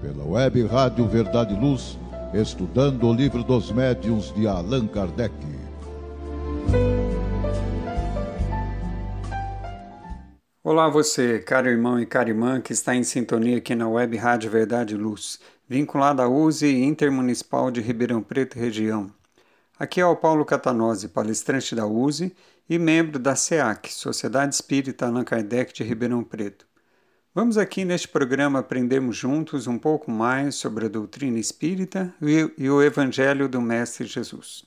pela web Rádio Verdade e Luz, estudando o livro dos médiuns de Allan Kardec. Olá você, caro irmão e cara irmã que está em sintonia aqui na web Rádio Verdade e Luz, vinculada à USE Intermunicipal de Ribeirão Preto e região. Aqui é o Paulo Catanose, palestrante da USE e membro da SEAC, Sociedade Espírita Allan Kardec de Ribeirão Preto. Vamos aqui neste programa aprendermos juntos um pouco mais sobre a doutrina espírita e o Evangelho do Mestre Jesus.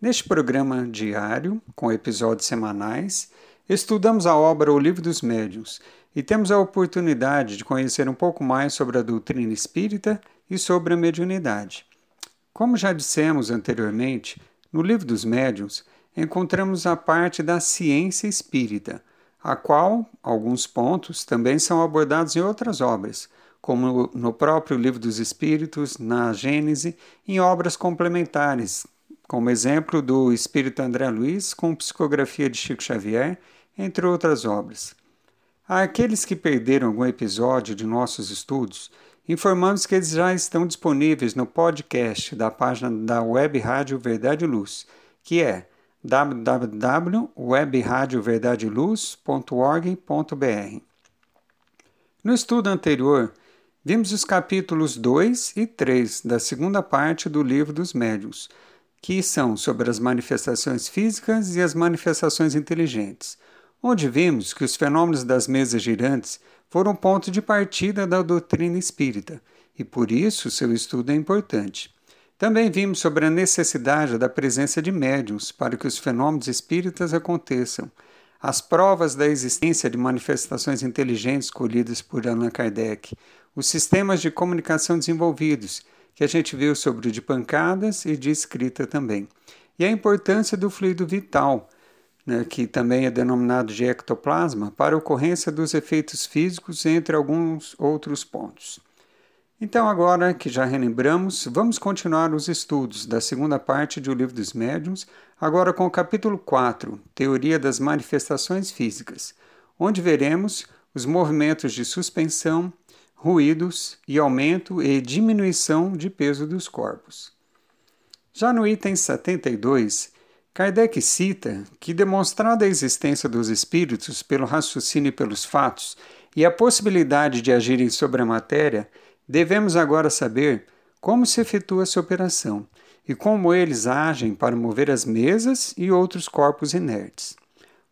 Neste programa diário, com episódios semanais, estudamos a obra O Livro dos Médiuns e temos a oportunidade de conhecer um pouco mais sobre a doutrina espírita e sobre a mediunidade. Como já dissemos anteriormente, no Livro dos Médiuns encontramos a parte da ciência espírita a qual alguns pontos também são abordados em outras obras, como no próprio Livro dos Espíritos, na Gênese, em obras complementares, como exemplo do Espírito André Luiz com psicografia de Chico Xavier, entre outras obras. A aqueles que perderam algum episódio de nossos estudos, informamos que eles já estão disponíveis no podcast da página da Web Rádio Verdade e Luz, que é www.webradioverdadeluz.org.br. No estudo anterior, vimos os capítulos 2 e 3 da segunda parte do Livro dos Médiuns, que são sobre as manifestações físicas e as manifestações inteligentes, onde vimos que os fenômenos das mesas girantes foram ponto de partida da doutrina espírita e por isso seu estudo é importante. Também vimos sobre a necessidade da presença de médiums para que os fenômenos espíritas aconteçam, as provas da existência de manifestações inteligentes colhidas por Allan Kardec, os sistemas de comunicação desenvolvidos, que a gente viu sobre o de pancadas e de escrita também, e a importância do fluido vital, né, que também é denominado de ectoplasma, para a ocorrência dos efeitos físicos, entre alguns outros pontos. Então, agora que já relembramos, vamos continuar os estudos da segunda parte do Livro dos Médiuns, agora com o capítulo 4, Teoria das Manifestações Físicas, onde veremos os movimentos de suspensão, ruídos e aumento e diminuição de peso dos corpos. Já no item 72, Kardec cita que, demonstrada a existência dos espíritos pelo raciocínio e pelos fatos e a possibilidade de agirem sobre a matéria, Devemos agora saber como se efetua essa operação e como eles agem para mover as mesas e outros corpos inertes.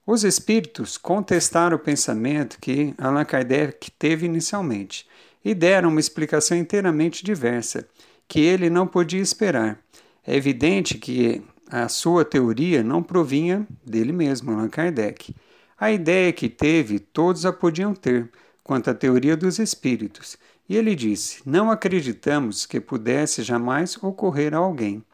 Os espíritos contestaram o pensamento que Allan Kardec teve inicialmente e deram uma explicação inteiramente diversa, que ele não podia esperar. É evidente que a sua teoria não provinha dele mesmo, Allan Kardec. A ideia que teve, todos a podiam ter, quanto à teoria dos espíritos, e ele disse: Não acreditamos que pudesse jamais ocorrer a alguém.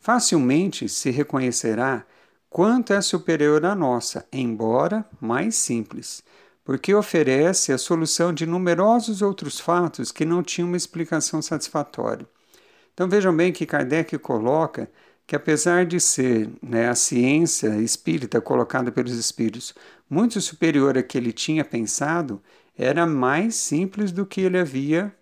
Facilmente se reconhecerá quanto é superior à nossa, embora mais simples, porque oferece a solução de numerosos outros fatos que não tinham uma explicação satisfatória. Então vejam bem que Kardec coloca que, apesar de ser né, a ciência espírita colocada pelos espíritos muito superior a que ele tinha pensado, era mais simples do que ele havia,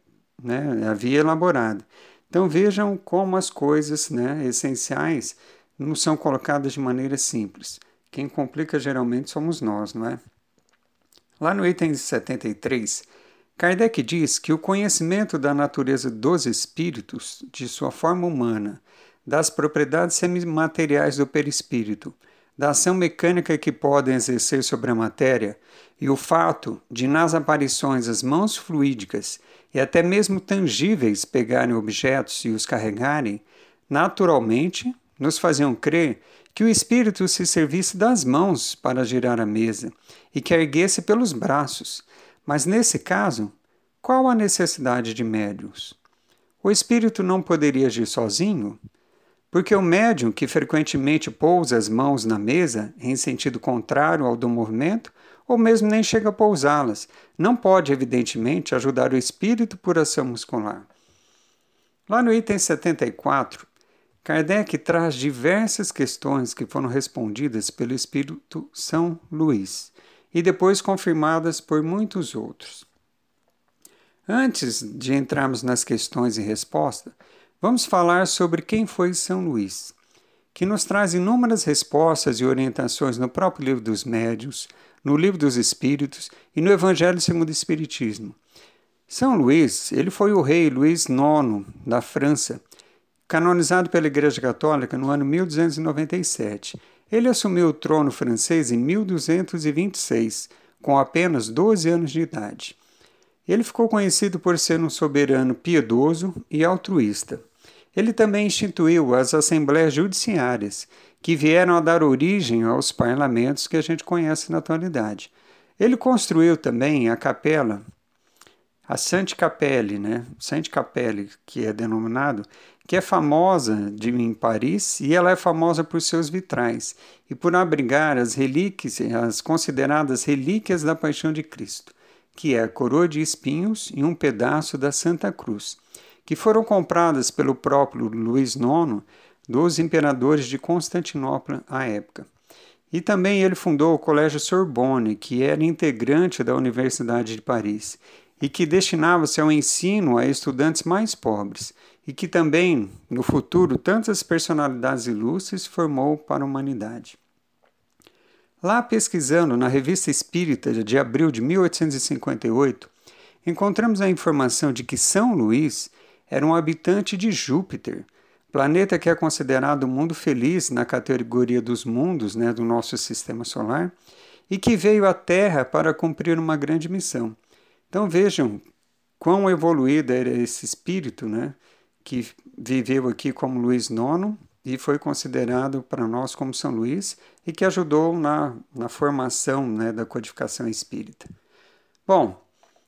né, havia elaborado. Então vejam como as coisas né, essenciais não são colocadas de maneira simples. Quem complica geralmente somos nós, não é? Lá no item 73, Kardec diz que o conhecimento da natureza dos espíritos, de sua forma humana, das propriedades semimateriais do perispírito, da ação mecânica que podem exercer sobre a matéria e o fato de, nas aparições, as mãos fluídicas e até mesmo tangíveis pegarem objetos e os carregarem, naturalmente nos faziam crer que o espírito se servisse das mãos para girar a mesa e que erguesse pelos braços. Mas nesse caso, qual a necessidade de médios? O espírito não poderia agir sozinho? Porque o médium que frequentemente pousa as mãos na mesa em sentido contrário ao do movimento, ou mesmo nem chega a pousá-las, não pode, evidentemente, ajudar o espírito por ação muscular. Lá no item 74, Kardec traz diversas questões que foram respondidas pelo espírito São Luís e depois confirmadas por muitos outros. Antes de entrarmos nas questões e respostas, vamos falar sobre quem foi São Luís, que nos traz inúmeras respostas e orientações no próprio livro dos Médios, no livro dos Espíritos e no Evangelho segundo o Espiritismo. São Luís, ele foi o rei Luís IX da França, canonizado pela Igreja Católica no ano 1297. Ele assumiu o trono francês em 1226, com apenas 12 anos de idade. Ele ficou conhecido por ser um soberano piedoso e altruísta. Ele também instituiu as assembleias judiciárias, que vieram a dar origem aos parlamentos que a gente conhece na atualidade. Ele construiu também a capela, a Sainte Capelle, né? Sainte Capelle, que é denominado, que é famosa de, em Paris e ela é famosa por seus vitrais e por abrigar as relíquias, as consideradas relíquias da Paixão de Cristo que é a coroa de espinhos e um pedaço da Santa Cruz, que foram compradas pelo próprio Luís IX dos imperadores de Constantinopla à época. E também ele fundou o Colégio Sorbonne, que era integrante da Universidade de Paris e que destinava-se ao ensino a estudantes mais pobres, e que também, no futuro, tantas personalidades ilustres formou para a humanidade. Lá pesquisando na Revista Espírita de abril de 1858, encontramos a informação de que São Luís era um habitante de Júpiter, planeta que é considerado o mundo feliz na categoria dos mundos né, do nosso sistema solar, e que veio à Terra para cumprir uma grande missão. Então vejam quão evoluído era esse espírito, né, que viveu aqui como Luís IX e foi considerado para nós como São Luís e que ajudou na, na formação né, da codificação espírita. Bom,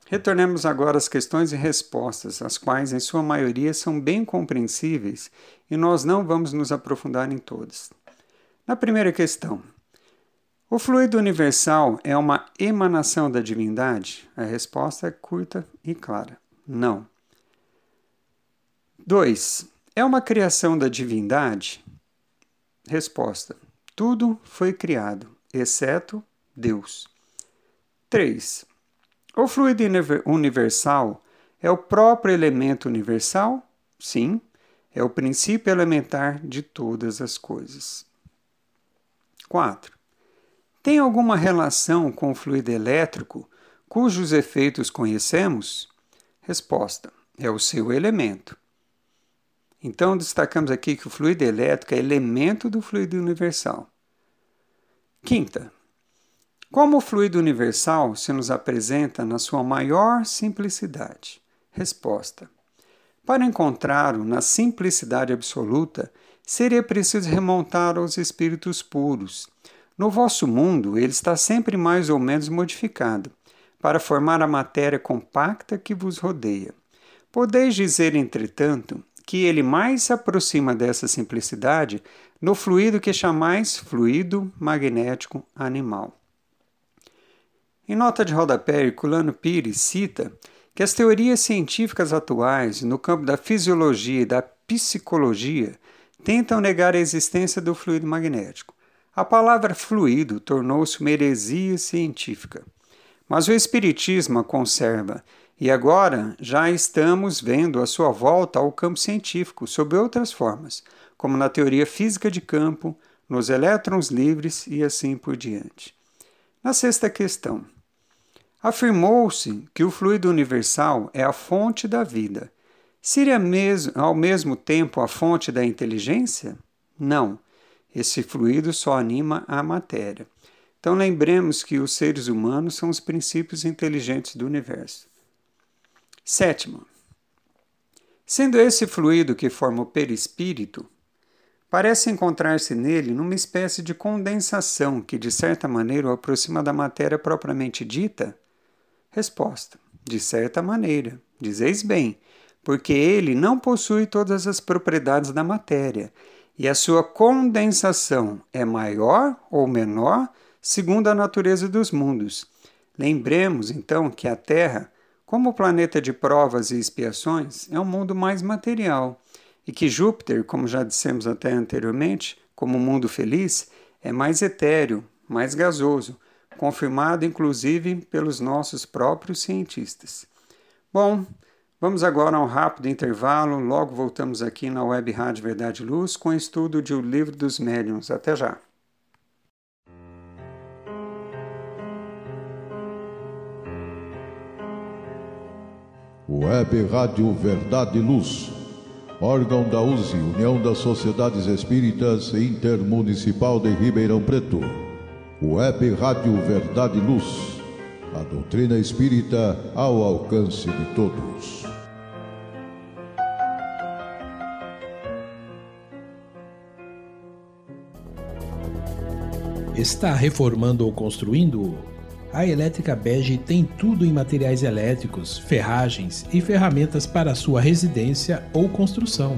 retornemos agora às questões e respostas, as quais, em sua maioria, são bem compreensíveis e nós não vamos nos aprofundar em todas. Na primeira questão, o fluido universal é uma emanação da divindade? A resposta é curta e clara: não. 2. É uma criação da divindade? Resposta: Tudo foi criado, exceto Deus. 3. O fluido universal é o próprio elemento universal? Sim, é o princípio elementar de todas as coisas. 4. Tem alguma relação com o fluido elétrico cujos efeitos conhecemos? Resposta: é o seu elemento. Então, destacamos aqui que o fluido elétrico é elemento do fluido universal. Quinta, como o fluido universal se nos apresenta na sua maior simplicidade? Resposta: Para encontrá-lo na simplicidade absoluta, seria preciso remontar aos espíritos puros. No vosso mundo, ele está sempre mais ou menos modificado, para formar a matéria compacta que vos rodeia. Podeis dizer, entretanto, que ele mais se aproxima dessa simplicidade no fluido que chamais fluido magnético animal. Em nota de rodapé, Herculano Pires cita que as teorias científicas atuais no campo da fisiologia e da psicologia tentam negar a existência do fluido magnético. A palavra fluido tornou-se uma heresia científica. Mas o Espiritismo a conserva e agora já estamos vendo a sua volta ao campo científico sob outras formas, como na teoria física de campo, nos elétrons livres e assim por diante. Na sexta questão, afirmou-se que o fluido universal é a fonte da vida. Seria mesmo, ao mesmo tempo a fonte da inteligência? Não. Esse fluido só anima a matéria. Então lembremos que os seres humanos são os princípios inteligentes do universo. Sétimo, sendo esse fluido que forma o perispírito, parece encontrar-se nele numa espécie de condensação que, de certa maneira, o aproxima da matéria propriamente dita? Resposta: De certa maneira. Dizeis bem, porque ele não possui todas as propriedades da matéria, e a sua condensação é maior ou menor segundo a natureza dos mundos. Lembremos, então, que a Terra como planeta de provas e expiações é um mundo mais material e que Júpiter, como já dissemos até anteriormente, como mundo feliz, é mais etéreo, mais gasoso, confirmado inclusive pelos nossos próprios cientistas. Bom, vamos agora a um rápido intervalo. Logo voltamos aqui na Web Rádio Verdade Luz com o estudo de O Livro dos Médiuns. Até já. Web Rádio Verdade e Luz, órgão da USE, União das Sociedades Espíritas Intermunicipal de Ribeirão Preto. Web Rádio Verdade e Luz, a doutrina espírita ao alcance de todos. Está reformando ou construindo? A Elétrica Bege tem tudo em materiais elétricos, ferragens e ferramentas para sua residência ou construção.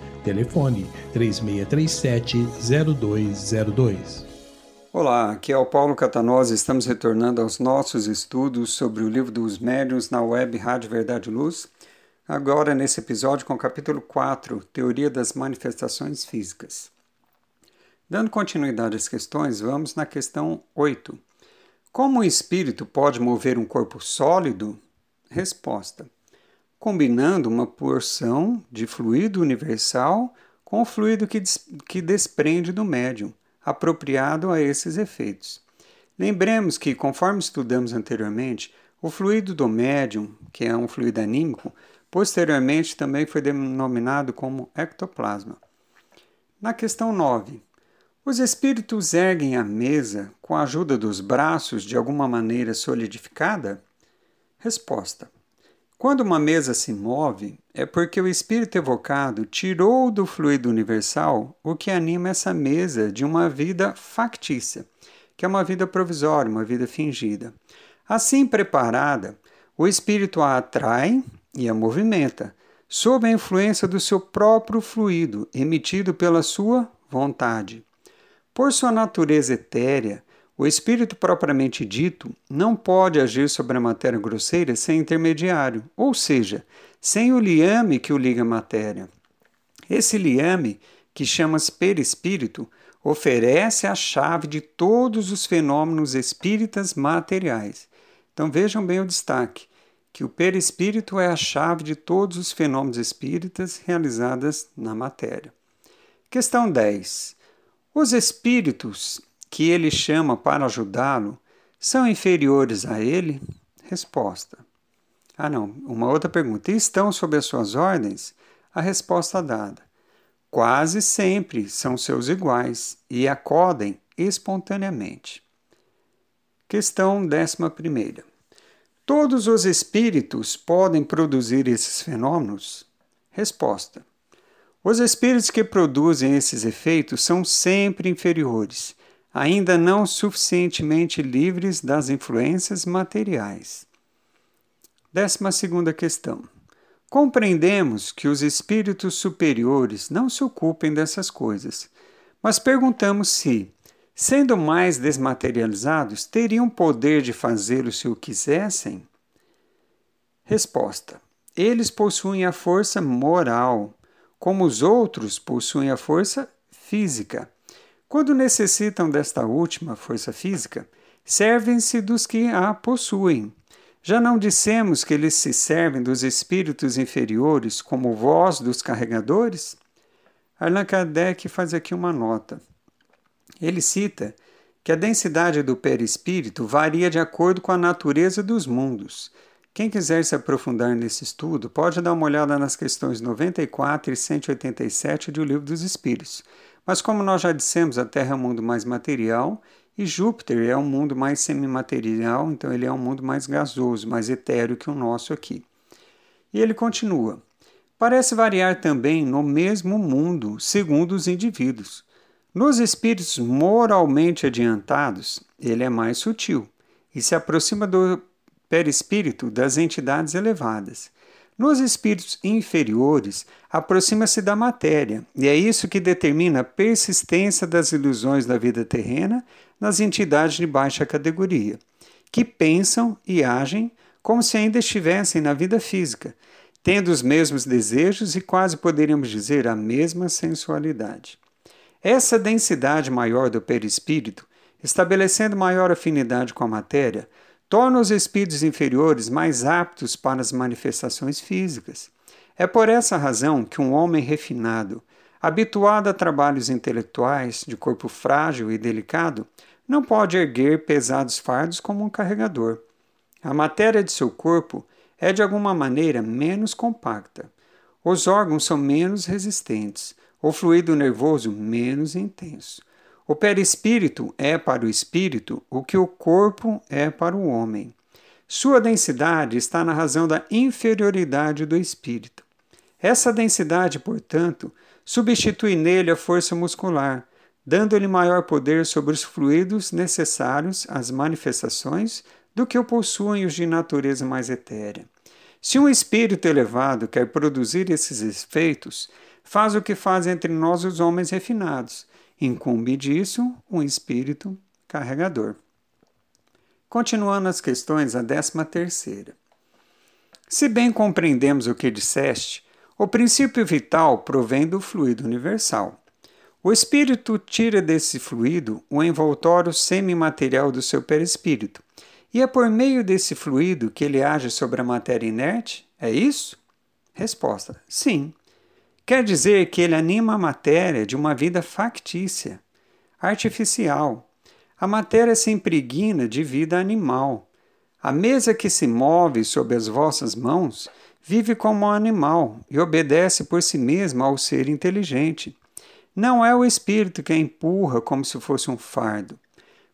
Telefone 3637-0202. Olá, aqui é o Paulo Catanosa. Estamos retornando aos nossos estudos sobre o livro dos médiuns na web Rádio Verdade Luz. Agora, nesse episódio, com o capítulo 4, Teoria das Manifestações Físicas. Dando continuidade às questões, vamos na questão 8 como o espírito pode mover um corpo sólido? Resposta: combinando uma porção de fluido universal com o fluido que, des que desprende do médium, apropriado a esses efeitos. Lembremos que, conforme estudamos anteriormente, o fluido do médium, que é um fluido anímico, posteriormente também foi denominado como ectoplasma. Na questão 9, os espíritos erguem a mesa com a ajuda dos braços de alguma maneira solidificada? Resposta: Quando uma mesa se move, é porque o espírito evocado tirou do fluido universal o que anima essa mesa de uma vida factícia, que é uma vida provisória, uma vida fingida. Assim preparada, o espírito a atrai e a movimenta, sob a influência do seu próprio fluido, emitido pela sua vontade. Por sua natureza etérea, o espírito propriamente dito não pode agir sobre a matéria grosseira sem intermediário, ou seja, sem o liame que o liga à matéria. Esse liame, que chama-se perispírito, oferece a chave de todos os fenômenos espíritas materiais. Então vejam bem o destaque, que o perispírito é a chave de todos os fenômenos espíritas realizados na matéria. Questão 10. Os espíritos que ele chama para ajudá-lo são inferiores a ele? Resposta. Ah, não, uma outra pergunta. Estão sob as suas ordens? A resposta dada. Quase sempre são seus iguais e acodem espontaneamente. Questão 11. Todos os espíritos podem produzir esses fenômenos? Resposta. Os espíritos que produzem esses efeitos são sempre inferiores, ainda não suficientemente livres das influências materiais. Décima segunda questão. Compreendemos que os espíritos superiores não se ocupem dessas coisas, mas perguntamos se, sendo mais desmaterializados, teriam poder de fazê-lo se o quisessem? Resposta: Eles possuem a força moral como os outros possuem a força física. Quando necessitam desta última força física, servem-se dos que a possuem. Já não dissemos que eles se servem dos espíritos inferiores como voz dos carregadores? Allan Kardec faz aqui uma nota. Ele cita que a densidade do perispírito varia de acordo com a natureza dos mundos quem quiser se aprofundar nesse estudo pode dar uma olhada nas questões 94 e 187 do Livro dos Espíritos. Mas, como nós já dissemos, a Terra é um mundo mais material e Júpiter é um mundo mais semimaterial, então ele é um mundo mais gasoso, mais etéreo que o nosso aqui. E ele continua: parece variar também no mesmo mundo, segundo os indivíduos. Nos espíritos moralmente adiantados, ele é mais sutil e se aproxima do perispírito das entidades elevadas. Nos espíritos inferiores, aproxima-se da matéria, e é isso que determina a persistência das ilusões da vida terrena nas entidades de baixa categoria, que pensam e agem como se ainda estivessem na vida física, tendo os mesmos desejos e quase poderíamos dizer a mesma sensualidade. Essa densidade maior do perispírito, estabelecendo maior afinidade com a matéria, torna os espíritos inferiores mais aptos para as manifestações físicas. É por essa razão que um homem refinado, habituado a trabalhos intelectuais, de corpo frágil e delicado, não pode erguer pesados fardos como um carregador. A matéria de seu corpo é de alguma maneira menos compacta. Os órgãos são menos resistentes, o fluido nervoso menos intenso. O perispírito é para o espírito o que o corpo é para o homem. Sua densidade está na razão da inferioridade do espírito. Essa densidade, portanto, substitui nele a força muscular, dando-lhe maior poder sobre os fluidos necessários às manifestações do que o possuem os de natureza mais etérea. Se um espírito elevado quer produzir esses efeitos, faz o que faz entre nós os homens refinados. Incumbe disso um espírito carregador. Continuando as questões, a décima terceira. Se bem compreendemos o que disseste, o princípio vital provém do fluido universal. O espírito tira desse fluido o envoltório semimaterial do seu perispírito e é por meio desse fluido que ele age sobre a matéria inerte? É isso? Resposta: sim. Quer dizer que ele anima a matéria de uma vida factícia, artificial. A matéria se impregna de vida animal. A mesa que se move sob as vossas mãos vive como um animal e obedece por si mesma ao ser inteligente. Não é o espírito que a empurra como se fosse um fardo.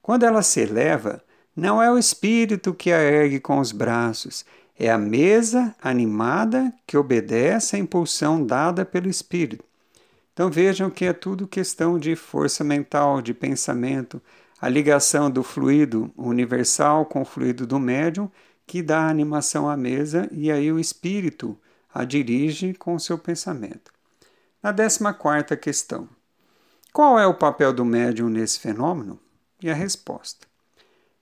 Quando ela se eleva, não é o espírito que a ergue com os braços, é a mesa animada que obedece à impulsão dada pelo espírito. Então vejam que é tudo questão de força mental, de pensamento, a ligação do fluido universal com o fluido do médium que dá animação à mesa e aí o espírito a dirige com o seu pensamento. Na décima quarta questão. Qual é o papel do médium nesse fenômeno? E a resposta.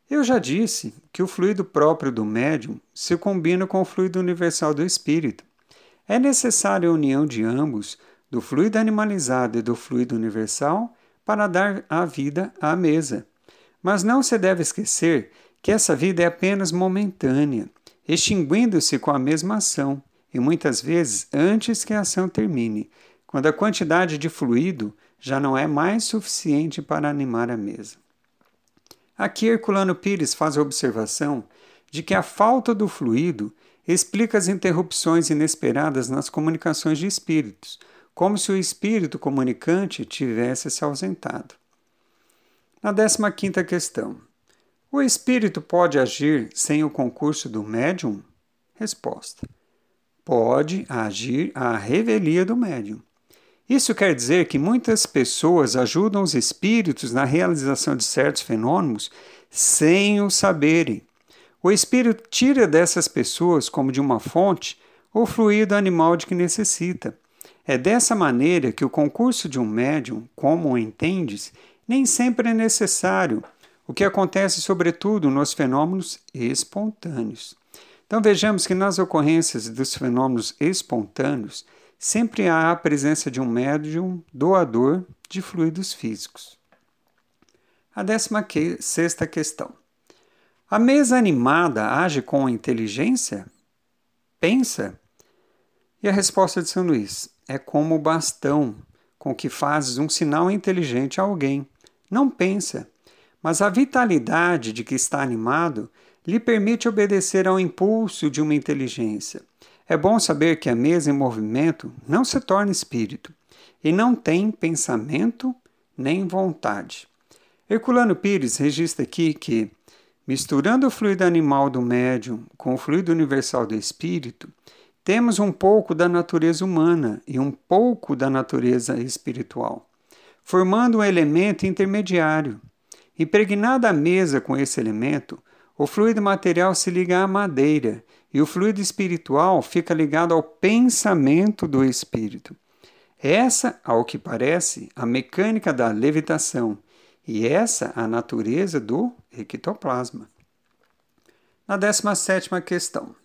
Eu já disse que o fluido próprio do médium se combina com o fluido universal do espírito. É necessária a união de ambos, do fluido animalizado e do fluido universal, para dar a vida à mesa. Mas não se deve esquecer que essa vida é apenas momentânea, extinguindo-se com a mesma ação, e muitas vezes antes que a ação termine, quando a quantidade de fluido já não é mais suficiente para animar a mesa. Aqui Herculano Pires faz a observação de que a falta do fluido explica as interrupções inesperadas nas comunicações de espíritos, como se o espírito comunicante tivesse se ausentado. Na 15 questão. O espírito pode agir sem o concurso do médium? Resposta. Pode agir à revelia do médium. Isso quer dizer que muitas pessoas ajudam os espíritos na realização de certos fenômenos sem o saberem. O espírito tira dessas pessoas, como de uma fonte, o fluido animal de que necessita. É dessa maneira que o concurso de um médium, como o entendes, nem sempre é necessário, o que acontece sobretudo nos fenômenos espontâneos. Então vejamos que nas ocorrências dos fenômenos espontâneos, sempre há a presença de um médium doador de fluidos físicos. A 16 questão. A mesa animada age com inteligência? Pensa? E a resposta de São Luís é como o bastão com que fazes um sinal inteligente a alguém. Não pensa, mas a vitalidade de que está animado lhe permite obedecer ao impulso de uma inteligência é bom saber que a mesa em movimento não se torna espírito e não tem pensamento nem vontade. Herculano Pires registra aqui que, misturando o fluido animal do médium com o fluido universal do espírito, temos um pouco da natureza humana e um pouco da natureza espiritual, formando um elemento intermediário. Impregnada a mesa com esse elemento, o fluido material se liga à madeira e o fluido espiritual fica ligado ao pensamento do espírito. Essa, ao que parece, a mecânica da levitação e essa a natureza do ectoplasma. Na 17 questão.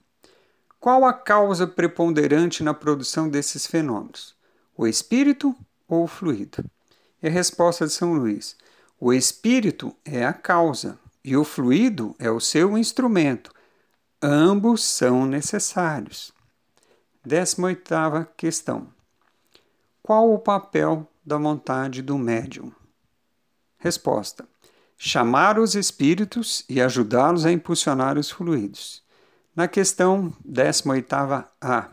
Qual a causa preponderante na produção desses fenômenos? O espírito ou o fluido? E a resposta de São Luís: o espírito é a causa e o fluido é o seu instrumento. Ambos são necessários. 18 questão. Qual o papel da vontade do médium? Resposta: chamar os espíritos e ajudá-los a impulsionar os fluidos. Na questão 18a,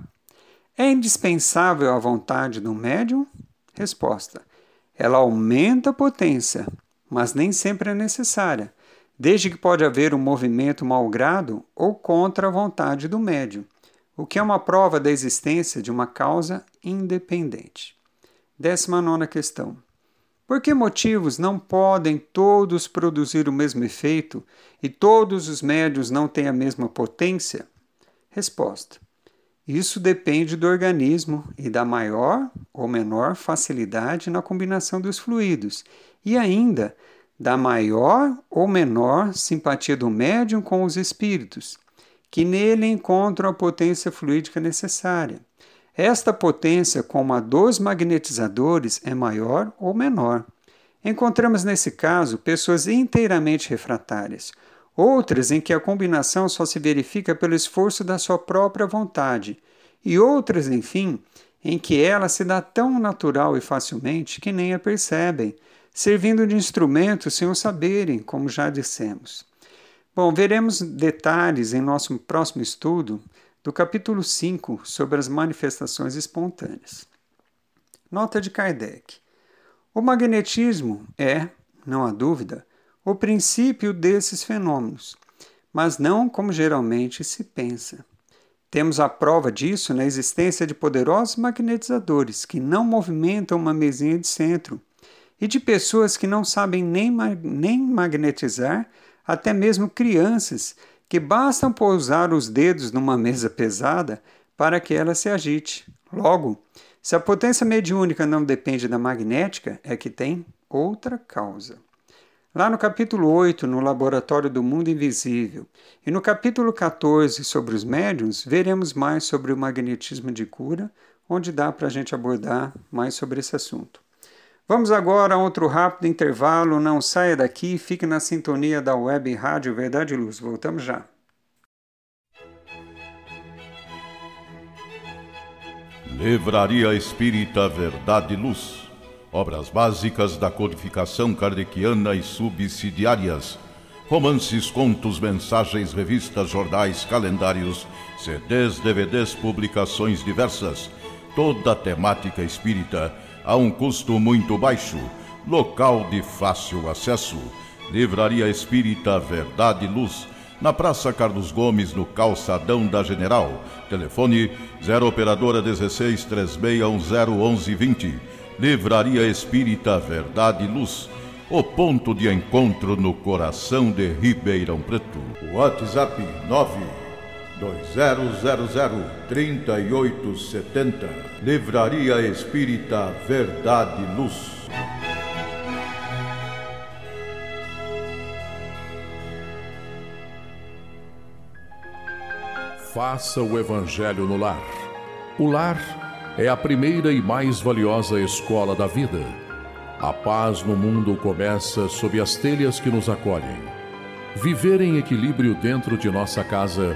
é indispensável a vontade do médium? Resposta: ela aumenta a potência, mas nem sempre é necessária, desde que pode haver um movimento malgrado ou contra a vontade do médium, o que é uma prova da existência de uma causa independente. 19 questão. Por que motivos não podem todos produzir o mesmo efeito e todos os médios não têm a mesma potência? Resposta: Isso depende do organismo e da maior ou menor facilidade na combinação dos fluidos, e ainda da maior ou menor simpatia do médium com os espíritos, que nele encontram a potência fluídica necessária. Esta potência, como a dos magnetizadores, é maior ou menor. Encontramos nesse caso pessoas inteiramente refratárias, outras em que a combinação só se verifica pelo esforço da sua própria vontade, e outras, enfim, em que ela se dá tão natural e facilmente que nem a percebem, servindo de instrumento sem o saberem, como já dissemos. Bom, veremos detalhes em nosso próximo estudo do capítulo 5 sobre as manifestações espontâneas. Nota de Kardec: O magnetismo é, não há dúvida, o princípio desses fenômenos, mas não como geralmente se pensa. Temos a prova disso na existência de poderosos magnetizadores que não movimentam uma mesinha de centro e de pessoas que não sabem nem, nem magnetizar, até mesmo crianças que bastam pousar os dedos numa mesa pesada para que ela se agite. Logo, se a potência mediúnica não depende da magnética, é que tem outra causa. Lá no capítulo 8, no Laboratório do Mundo Invisível, e no capítulo 14, sobre os médiums, veremos mais sobre o magnetismo de cura, onde dá para a gente abordar mais sobre esse assunto. Vamos agora a outro rápido intervalo. Não saia daqui, fique na sintonia da web Rádio Verdade e Luz. Voltamos já. Livraria Espírita Verdade e Luz. Obras básicas da codificação kardeciana e subsidiárias. Romances, contos, mensagens, revistas, jornais, calendários, CDs, DVDs, publicações diversas. Toda a temática espírita a um custo muito baixo, local de fácil acesso. Livraria Espírita Verdade e Luz, na Praça Carlos Gomes, no Calçadão da General. Telefone 0 Operadora 16 3610 1120. Livraria Espírita Verdade e Luz, o ponto de encontro no coração de Ribeirão Preto. WhatsApp 9 3870. Livraria Espírita Verdade Luz. Faça o Evangelho no lar. O lar é a primeira e mais valiosa escola da vida. A paz no mundo começa sob as telhas que nos acolhem. Viver em equilíbrio dentro de nossa casa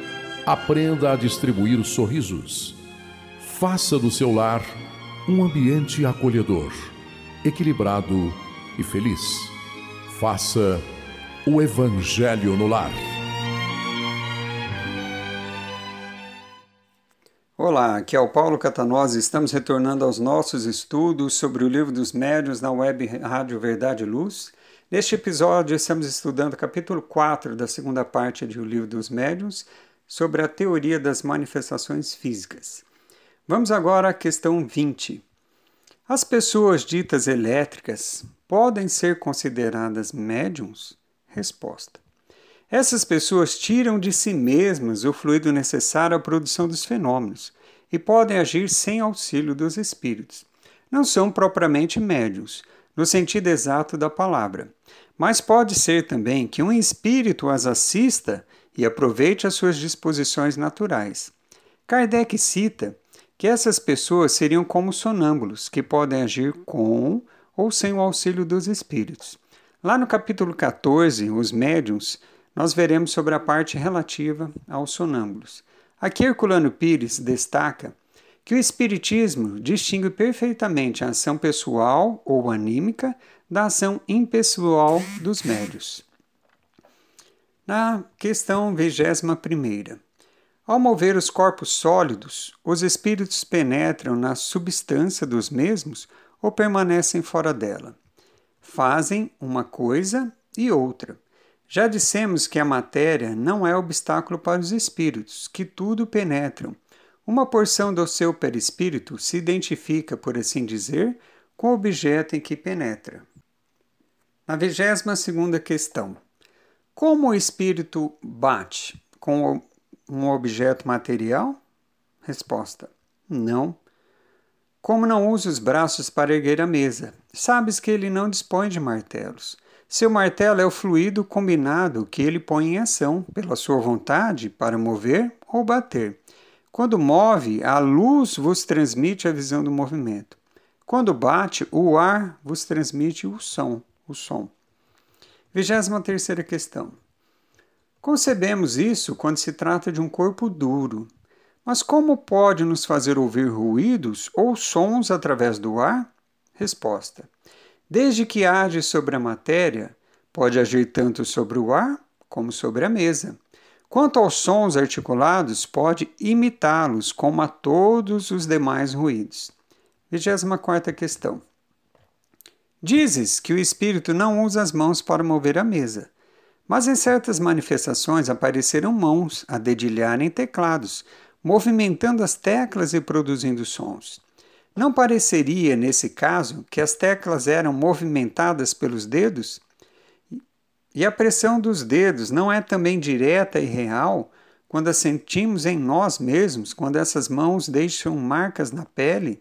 Aprenda a distribuir sorrisos. Faça do seu lar um ambiente acolhedor, equilibrado e feliz. Faça o Evangelho no lar. Olá, aqui é o Paulo Catanosa. Estamos retornando aos nossos estudos sobre o livro dos médios na web Rádio Verdade e Luz. Neste episódio, estamos estudando o capítulo 4 da segunda parte do livro dos médios sobre a teoria das manifestações físicas. Vamos agora à questão 20. As pessoas ditas elétricas podem ser consideradas médiums? Resposta. Essas pessoas tiram de si mesmas o fluido necessário à produção dos fenômenos e podem agir sem auxílio dos espíritos. Não são propriamente médios, no sentido exato da palavra, mas pode ser também que um espírito as assista e aproveite as suas disposições naturais. Kardec cita que essas pessoas seriam como sonâmbulos, que podem agir com ou sem o auxílio dos espíritos. Lá no capítulo 14, os médiums nós veremos sobre a parte relativa aos sonâmbulos. Aqui Herculano Pires destaca que o Espiritismo distingue perfeitamente a ação pessoal ou anímica da ação impessoal dos médios. Na questão 21. Ao mover os corpos sólidos, os espíritos penetram na substância dos mesmos ou permanecem fora dela. Fazem uma coisa e outra já dissemos que a matéria não é obstáculo para os espíritos, que tudo penetram. Uma porção do seu perispírito se identifica, por assim dizer, com o objeto em que penetra. Na 22 segunda questão. Como o espírito bate com um objeto material? Resposta: Não. Como não usa os braços para erguer a mesa? Sabes que ele não dispõe de martelos. Seu martelo é o fluido combinado que ele põe em ação, pela sua vontade, para mover ou bater. Quando move, a luz vos transmite a visão do movimento. Quando bate, o ar vos transmite o som. O som. 23 questão. Concebemos isso quando se trata de um corpo duro. Mas como pode nos fazer ouvir ruídos ou sons através do ar? Resposta. Desde que age sobre a matéria, pode agir tanto sobre o ar como sobre a mesa. Quanto aos sons articulados, pode imitá-los, como a todos os demais ruídos. 24 questão. Dizes que o espírito não usa as mãos para mover a mesa, mas em certas manifestações apareceram mãos a dedilharem teclados, movimentando as teclas e produzindo sons. Não pareceria, nesse caso, que as teclas eram movimentadas pelos dedos? E a pressão dos dedos não é também direta e real quando a sentimos em nós mesmos, quando essas mãos deixam marcas na pele?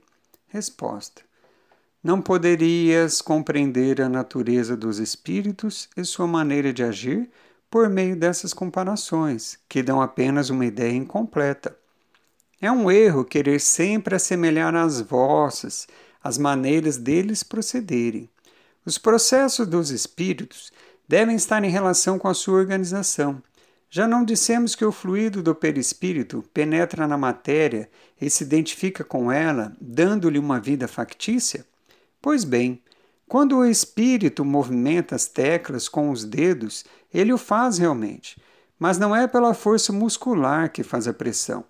Resposta: Não poderias compreender a natureza dos espíritos e sua maneira de agir por meio dessas comparações, que dão apenas uma ideia incompleta. É um erro querer sempre assemelhar as vossas, as maneiras deles procederem. Os processos dos espíritos devem estar em relação com a sua organização. Já não dissemos que o fluido do perispírito penetra na matéria e se identifica com ela, dando-lhe uma vida factícia? Pois bem, quando o espírito movimenta as teclas com os dedos, ele o faz realmente, mas não é pela força muscular que faz a pressão.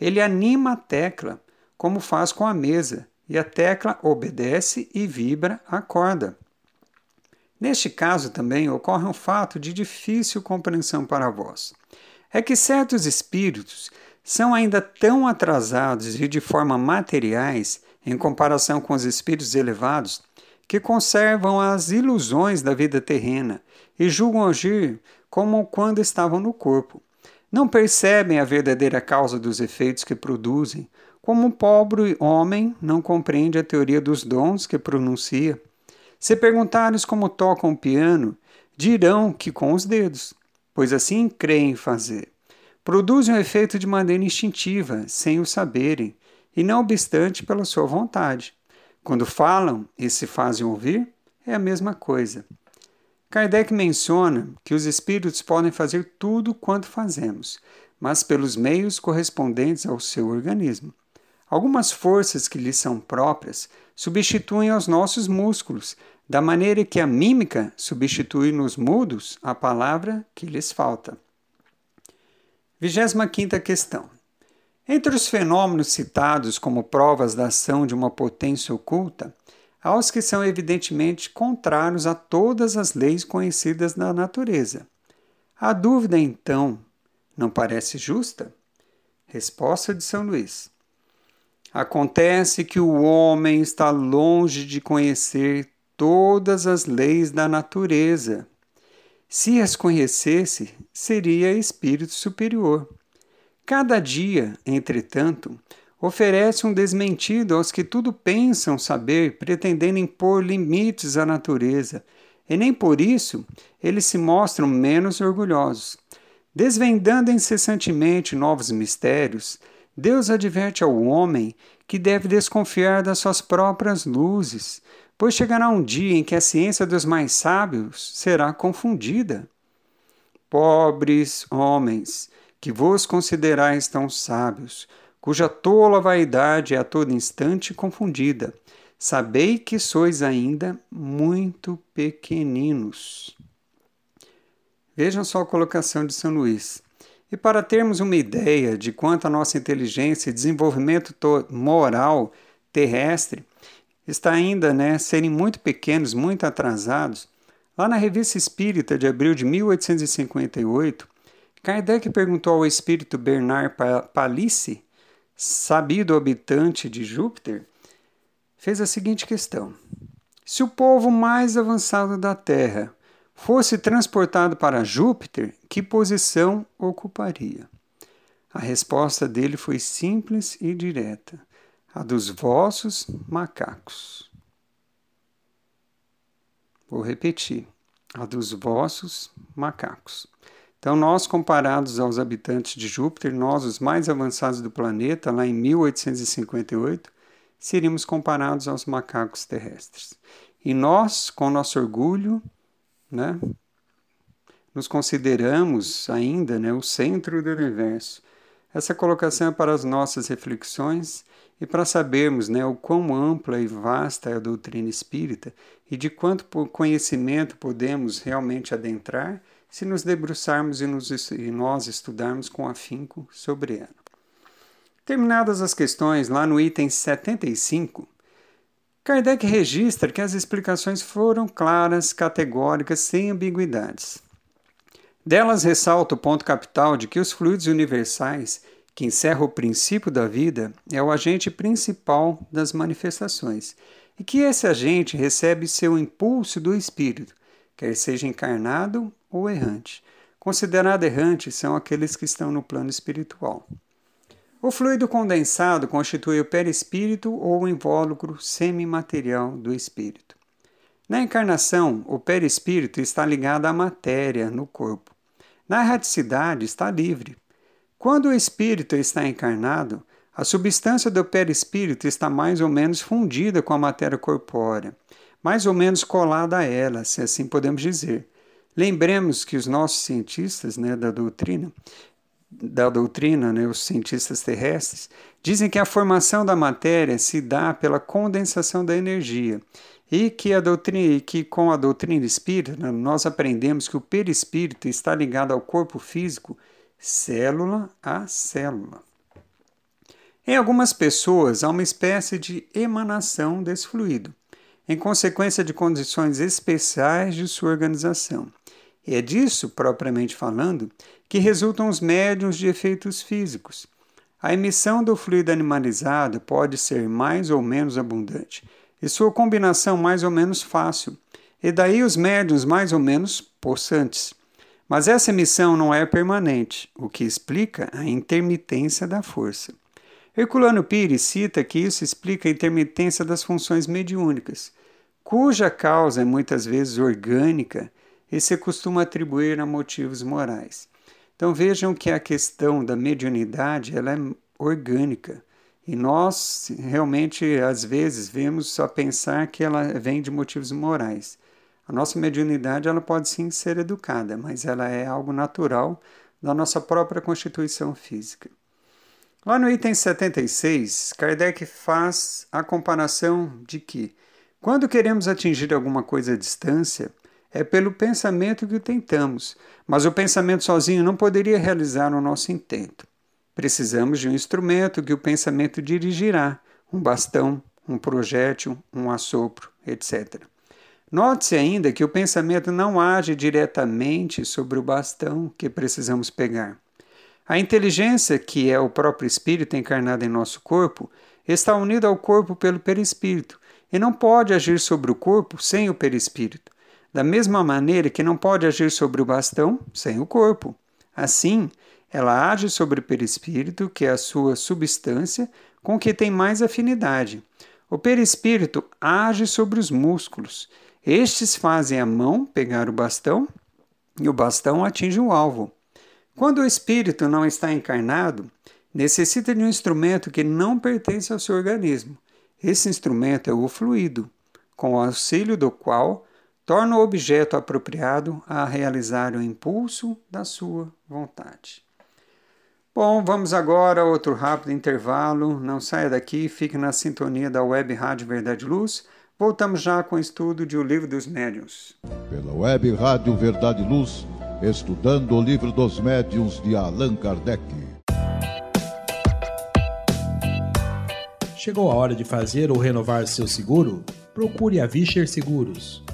Ele anima a tecla, como faz com a mesa, e a tecla obedece e vibra a corda. Neste caso também ocorre um fato de difícil compreensão para vós. É que certos espíritos são ainda tão atrasados e de forma materiais em comparação com os espíritos elevados que conservam as ilusões da vida terrena e julgam agir como quando estavam no corpo, não percebem a verdadeira causa dos efeitos que produzem, como um pobre homem não compreende a teoria dos dons que pronuncia. Se perguntares como tocam o piano, dirão que com os dedos, pois assim creem fazer. Produzem o efeito de maneira instintiva, sem o saberem, e não obstante pela sua vontade. Quando falam e se fazem ouvir, é a mesma coisa. Kardec menciona que os espíritos podem fazer tudo quanto fazemos, mas pelos meios correspondentes ao seu organismo. Algumas forças que lhes são próprias substituem os nossos músculos, da maneira que a mímica substitui nos mudos a palavra que lhes falta. 25 questão. Entre os fenômenos citados como provas da ação de uma potência oculta, há os que são evidentemente contrários a todas as leis conhecidas da natureza. A dúvida, então, não parece justa? Resposta de São Luís. Acontece que o homem está longe de conhecer todas as leis da natureza. Se as conhecesse, seria espírito superior. Cada dia, entretanto, oferece um desmentido aos que tudo pensam saber, pretendendo impor limites à natureza, e nem por isso eles se mostram menos orgulhosos. Desvendando incessantemente novos mistérios, Deus adverte ao homem que deve desconfiar das suas próprias luzes, pois chegará um dia em que a ciência dos mais sábios será confundida. Pobres homens, que vos considerais tão sábios, cuja tola vaidade é a todo instante confundida. Sabei que sois ainda muito pequeninos. Vejam só a colocação de São Luís. E para termos uma ideia de quanto a nossa inteligência e desenvolvimento moral terrestre está ainda né, serem muito pequenos, muito atrasados, lá na Revista Espírita de abril de 1858, Kardec perguntou ao espírito Bernard Palissy, sabido habitante de Júpiter, fez a seguinte questão: Se o povo mais avançado da Terra fosse transportado para Júpiter, que posição ocuparia? A resposta dele foi simples e direta: a dos vossos macacos. Vou repetir: a dos vossos macacos. Então, nós, comparados aos habitantes de Júpiter, nós, os mais avançados do planeta, lá em 1858, seríamos comparados aos macacos terrestres. E nós, com nosso orgulho, né, nos consideramos ainda né, o centro do universo. Essa colocação é para as nossas reflexões e para sabermos né, o quão ampla e vasta é a doutrina espírita e de quanto conhecimento podemos realmente adentrar se nos debruçarmos e, nos, e nós estudarmos com afinco sobre ela. Terminadas as questões, lá no item 75, Kardec registra que as explicações foram claras, categóricas, sem ambiguidades. Delas ressalta o ponto capital de que os fluidos universais, que encerram o princípio da vida, é o agente principal das manifestações, e que esse agente recebe seu impulso do espírito, quer seja encarnado ou errante. Considerado errante são aqueles que estão no plano espiritual. O fluido condensado constitui o perispírito ou o invólucro semimaterial do espírito. Na encarnação, o perispírito está ligado à matéria no corpo. Na erraticidade, está livre. Quando o espírito está encarnado, a substância do perispírito está mais ou menos fundida com a matéria corpórea, mais ou menos colada a ela, se assim podemos dizer. Lembremos que os nossos cientistas né, da doutrina, da doutrina, né, os cientistas terrestres, dizem que a formação da matéria se dá pela condensação da energia e que, a doutrina, que com a doutrina espírita nós aprendemos que o perispírito está ligado ao corpo físico, célula a célula. Em algumas pessoas há uma espécie de emanação desse fluido, em consequência de condições especiais de sua organização. E é disso, propriamente falando, que resultam os médiums de efeitos físicos. A emissão do fluido animalizado pode ser mais ou menos abundante, e sua combinação mais ou menos fácil, e daí os médiums mais ou menos possantes. Mas essa emissão não é permanente, o que explica a intermitência da força. Herculano Pires cita que isso explica a intermitência das funções mediúnicas, cuja causa é muitas vezes orgânica e se costuma atribuir a motivos morais. Então vejam que a questão da mediunidade ela é orgânica e nós realmente às vezes vemos a pensar que ela vem de motivos morais. A nossa mediunidade ela pode sim ser educada, mas ela é algo natural da nossa própria constituição física. Lá no item 76, Kardec faz a comparação de que, quando queremos atingir alguma coisa à distância, é pelo pensamento que o tentamos, mas o pensamento sozinho não poderia realizar o nosso intento. Precisamos de um instrumento que o pensamento dirigirá, um bastão, um projétil, um assopro, etc. Note-se ainda que o pensamento não age diretamente sobre o bastão que precisamos pegar. A inteligência, que é o próprio espírito encarnado em nosso corpo, está unida ao corpo pelo perispírito e não pode agir sobre o corpo sem o perispírito, da mesma maneira que não pode agir sobre o bastão sem o corpo. Assim, ela age sobre o perispírito, que é a sua substância, com que tem mais afinidade. O perispírito age sobre os músculos. Estes fazem a mão pegar o bastão e o bastão atinge o alvo. Quando o espírito não está encarnado, necessita de um instrumento que não pertence ao seu organismo. Esse instrumento é o fluido, com o auxílio do qual torna o objeto apropriado a realizar o impulso da sua vontade. Bom, vamos agora a outro rápido intervalo. Não saia daqui, fique na sintonia da Web Rádio Verdade Luz. Voltamos já com o estudo de O Livro dos Médiuns. Pela Web Rádio Verdade Luz, estudando o Livro dos Médiuns de Allan Kardec. Chegou a hora de fazer ou renovar seu seguro? Procure a Vischer Seguros,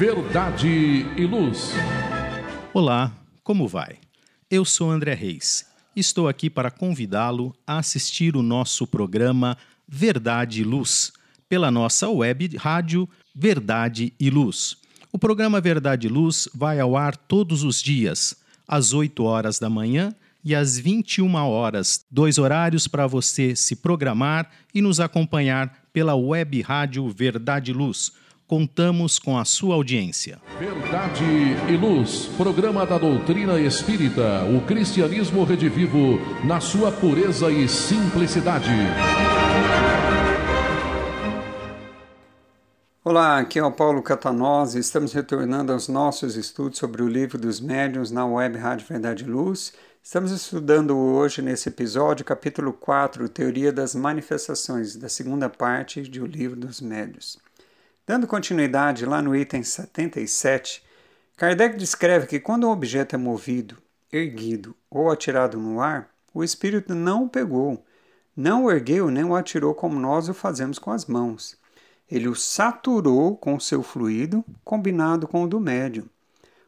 Verdade e Luz. Olá, como vai? Eu sou André Reis. Estou aqui para convidá-lo a assistir o nosso programa Verdade e Luz pela nossa web rádio Verdade e Luz. O programa Verdade e Luz vai ao ar todos os dias, às 8 horas da manhã e às 21 horas, dois horários para você se programar e nos acompanhar pela web rádio Verdade e Luz contamos com a sua audiência. Verdade e Luz, programa da doutrina espírita, o cristianismo redivivo na sua pureza e simplicidade. Olá, aqui é o Paulo Catanose. Estamos retornando aos nossos estudos sobre o livro dos médiuns na web Rádio Verdade e Luz. Estamos estudando hoje, nesse episódio, capítulo 4, Teoria das Manifestações, da segunda parte de O Livro dos Médiuns. Dando continuidade lá no item 77, Kardec descreve que quando um objeto é movido, erguido ou atirado no ar, o espírito não o pegou, não o ergueu nem o atirou como nós o fazemos com as mãos. Ele o saturou com o seu fluido, combinado com o do médium.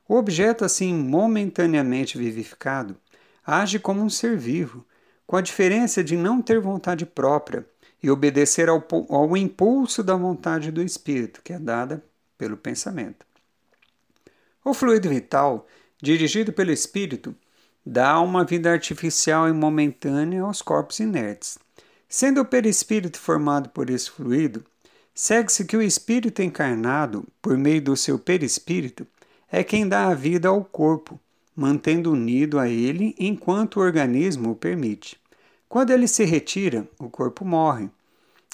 O objeto, assim momentaneamente vivificado, age como um ser vivo, com a diferença de não ter vontade própria e obedecer ao, ao impulso da vontade do espírito, que é dada pelo pensamento. O fluido vital, dirigido pelo espírito, dá uma vida artificial e momentânea aos corpos inertes. Sendo o perispírito formado por esse fluido, segue-se que o espírito encarnado, por meio do seu perispírito, é quem dá a vida ao corpo, mantendo unido a ele enquanto o organismo o permite. Quando ele se retira, o corpo morre.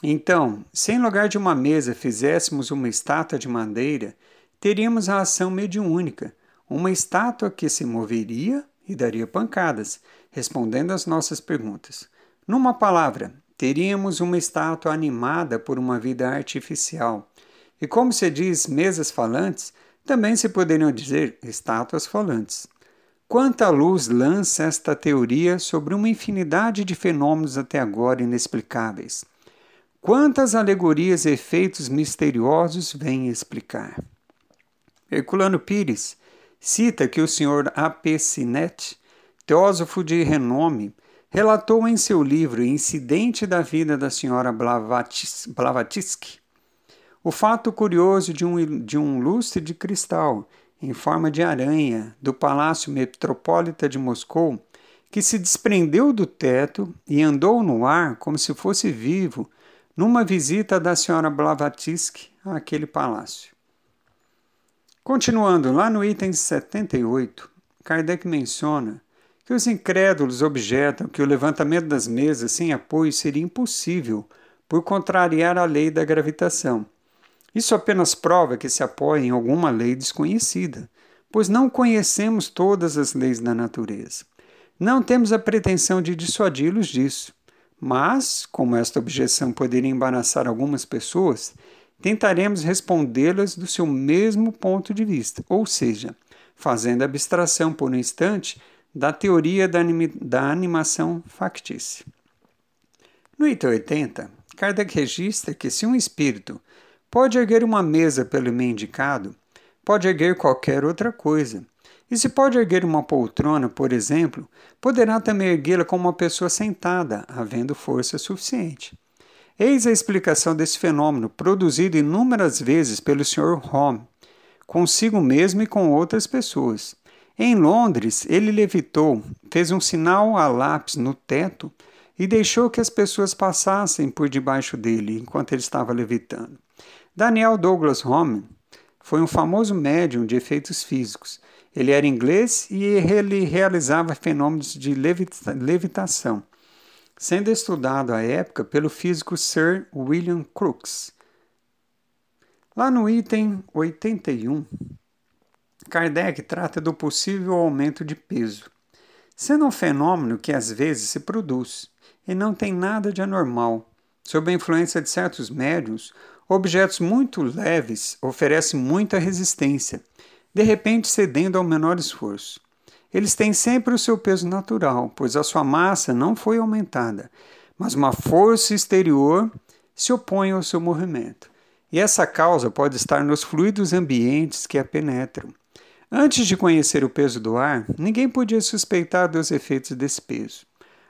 Então, se em lugar de uma mesa fizéssemos uma estátua de madeira, teríamos a ação mediúnica, uma estátua que se moveria e daria pancadas, respondendo às nossas perguntas. Numa palavra, teríamos uma estátua animada por uma vida artificial. E como se diz mesas falantes, também se poderiam dizer estátuas falantes. Quanta luz lança esta teoria sobre uma infinidade de fenômenos até agora inexplicáveis. Quantas alegorias e efeitos misteriosos vem explicar. Herculano Pires cita que o Sr. A.P. Sinet, teósofo de renome, relatou em seu livro Incidente da Vida da Sra. Blavatsky o fato curioso de um, de um lustre de cristal em forma de aranha do Palácio Metropolita de Moscou, que se desprendeu do teto e andou no ar como se fosse vivo, numa visita da senhora Blavatsky àquele palácio. Continuando, lá no item 78, Kardec menciona que os incrédulos objetam que o levantamento das mesas sem apoio seria impossível por contrariar a lei da gravitação. Isso apenas prova que se apoia em alguma lei desconhecida, pois não conhecemos todas as leis da natureza. Não temos a pretensão de dissuadi-los disso, mas, como esta objeção poderia embaraçar algumas pessoas, tentaremos respondê-las do seu mesmo ponto de vista, ou seja, fazendo abstração por um instante da teoria da, da animação factícia. No item 80, Kardec registra que se um espírito pode erguer uma mesa pelo meio indicado, pode erguer qualquer outra coisa. E se pode erguer uma poltrona, por exemplo, poderá também erguê-la como uma pessoa sentada, havendo força suficiente. Eis a explicação desse fenômeno, produzido inúmeras vezes pelo Sr. Home, consigo mesmo e com outras pessoas. Em Londres, ele levitou, fez um sinal a lápis no teto e deixou que as pessoas passassem por debaixo dele enquanto ele estava levitando. Daniel Douglas Home foi um famoso médium de efeitos físicos. Ele era inglês e ele realizava fenômenos de levita levitação, sendo estudado à época pelo físico Sir William Crookes. Lá no item 81, Kardec trata do possível aumento de peso, sendo um fenômeno que às vezes se produz e não tem nada de anormal. Sob a influência de certos médiums, objetos muito leves oferecem muita resistência, de repente cedendo ao menor esforço. Eles têm sempre o seu peso natural, pois a sua massa não foi aumentada, mas uma força exterior se opõe ao seu movimento. E essa causa pode estar nos fluidos ambientes que a penetram. Antes de conhecer o peso do ar, ninguém podia suspeitar dos efeitos desse peso.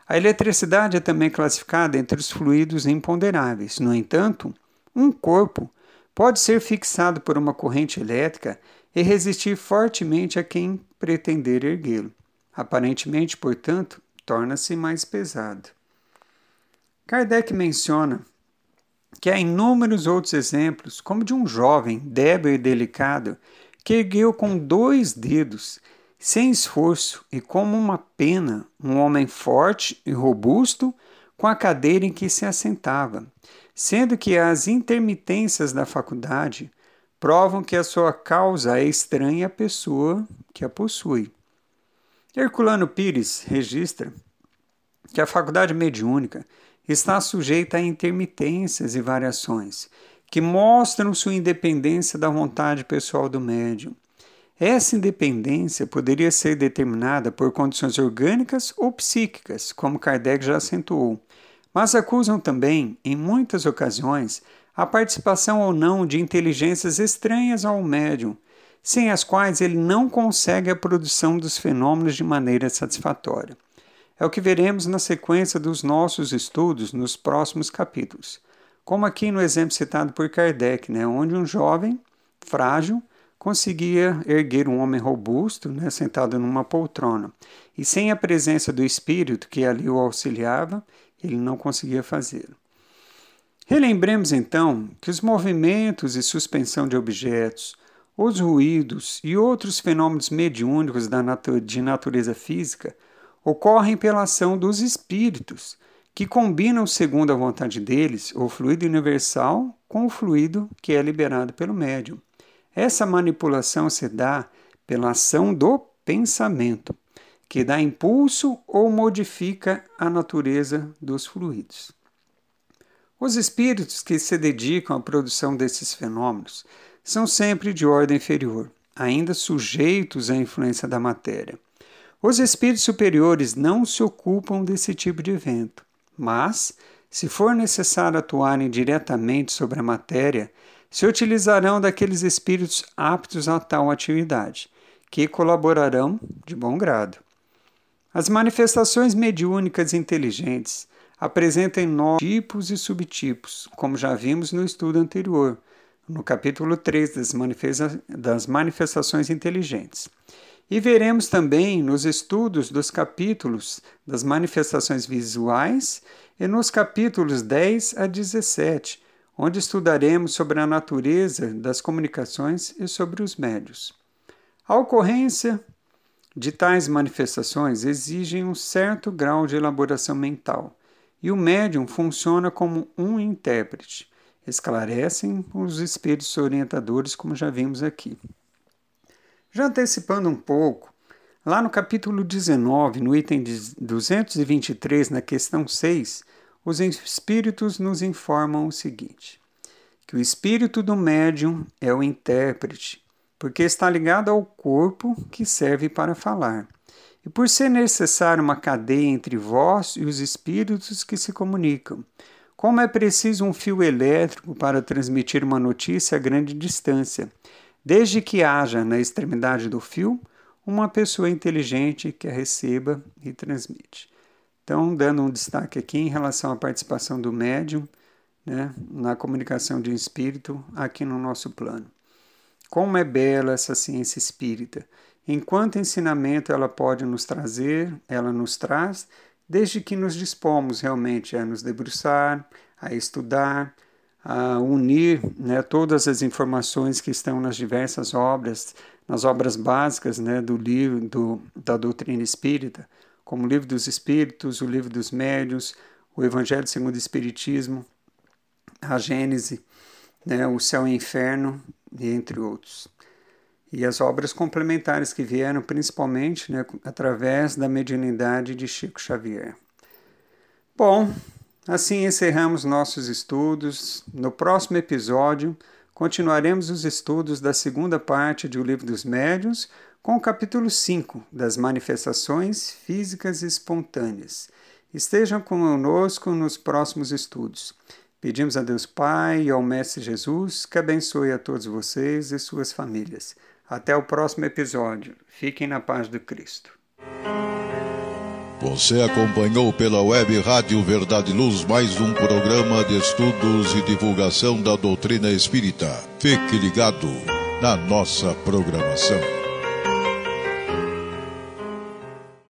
A eletricidade é também classificada entre os fluidos imponderáveis. No entanto, um corpo pode ser fixado por uma corrente elétrica e resistir fortemente a quem pretender erguê-lo. Aparentemente, portanto, torna-se mais pesado. Kardec menciona que há inúmeros outros exemplos, como de um jovem débil e delicado que ergueu com dois dedos, sem esforço e como uma pena, um homem forte e robusto com a cadeira em que se assentava, sendo que as intermitências da faculdade provam que a sua causa é estranha à pessoa que a possui. Herculano Pires registra que a faculdade mediúnica está sujeita a intermitências e variações, que mostram sua independência da vontade pessoal do médium. Essa independência poderia ser determinada por condições orgânicas ou psíquicas, como Kardec já acentuou, mas acusam também, em muitas ocasiões, a participação ou não de inteligências estranhas ao médium, sem as quais ele não consegue a produção dos fenômenos de maneira satisfatória. É o que veremos na sequência dos nossos estudos nos próximos capítulos como aqui no exemplo citado por Kardec, né, onde um jovem frágil conseguia erguer um homem robusto, né, sentado numa poltrona, e sem a presença do espírito que ali o auxiliava, ele não conseguia fazê-lo. Relembremos então que os movimentos e suspensão de objetos, os ruídos e outros fenômenos mediúnicos de natureza física ocorrem pela ação dos espíritos que combinam, segundo a vontade deles, o fluido universal com o fluido que é liberado pelo médium. Essa manipulação se dá pela ação do pensamento, que dá impulso ou modifica a natureza dos fluidos. Os espíritos que se dedicam à produção desses fenômenos são sempre de ordem inferior, ainda sujeitos à influência da matéria. Os espíritos superiores não se ocupam desse tipo de evento. Mas, se for necessário atuarem diretamente sobre a matéria, se utilizarão daqueles espíritos aptos a tal atividade, que colaborarão de bom grado. As manifestações mediúnicas inteligentes apresentam nove tipos e subtipos, como já vimos no estudo anterior, no capítulo 3 das, manifesta das manifestações inteligentes. E veremos também nos estudos dos capítulos das manifestações visuais e nos capítulos 10 a 17, onde estudaremos sobre a natureza das comunicações e sobre os médios. A ocorrência de tais manifestações exigem um certo grau de elaboração mental, e o médium funciona como um intérprete. Esclarecem os espíritos orientadores, como já vimos aqui. Já antecipando um pouco, lá no capítulo 19, no item 223, na questão 6, os espíritos nos informam o seguinte: que o espírito do médium é o intérprete, porque está ligado ao corpo que serve para falar. E por ser necessária uma cadeia entre vós e os espíritos que se comunicam, como é preciso um fio elétrico para transmitir uma notícia a grande distância, desde que haja na extremidade do fio uma pessoa inteligente que a receba e transmite. Então, dando um destaque aqui em relação à participação do médium né, na comunicação de espírito aqui no nosso plano. Como é bela essa ciência espírita! Enquanto ensinamento ela pode nos trazer, ela nos traz, desde que nos dispomos realmente a nos debruçar, a estudar, a unir né, todas as informações que estão nas diversas obras, nas obras básicas né, do livro do, da doutrina espírita, como o Livro dos Espíritos, o Livro dos Médios, o Evangelho segundo o Espiritismo, a Gênese, né, o Céu e o Inferno, entre outros. E as obras complementares que vieram principalmente né, através da mediunidade de Chico Xavier. Bom, assim encerramos nossos estudos. No próximo episódio, continuaremos os estudos da segunda parte do Livro dos Médiuns, com o capítulo 5 das manifestações físicas espontâneas. Estejam conosco nos próximos estudos. Pedimos a Deus Pai e ao Mestre Jesus que abençoe a todos vocês e suas famílias. Até o próximo episódio. Fiquem na paz do Cristo. Você acompanhou pela web Rádio Verdade Luz mais um programa de estudos e divulgação da doutrina espírita. Fique ligado na nossa programação.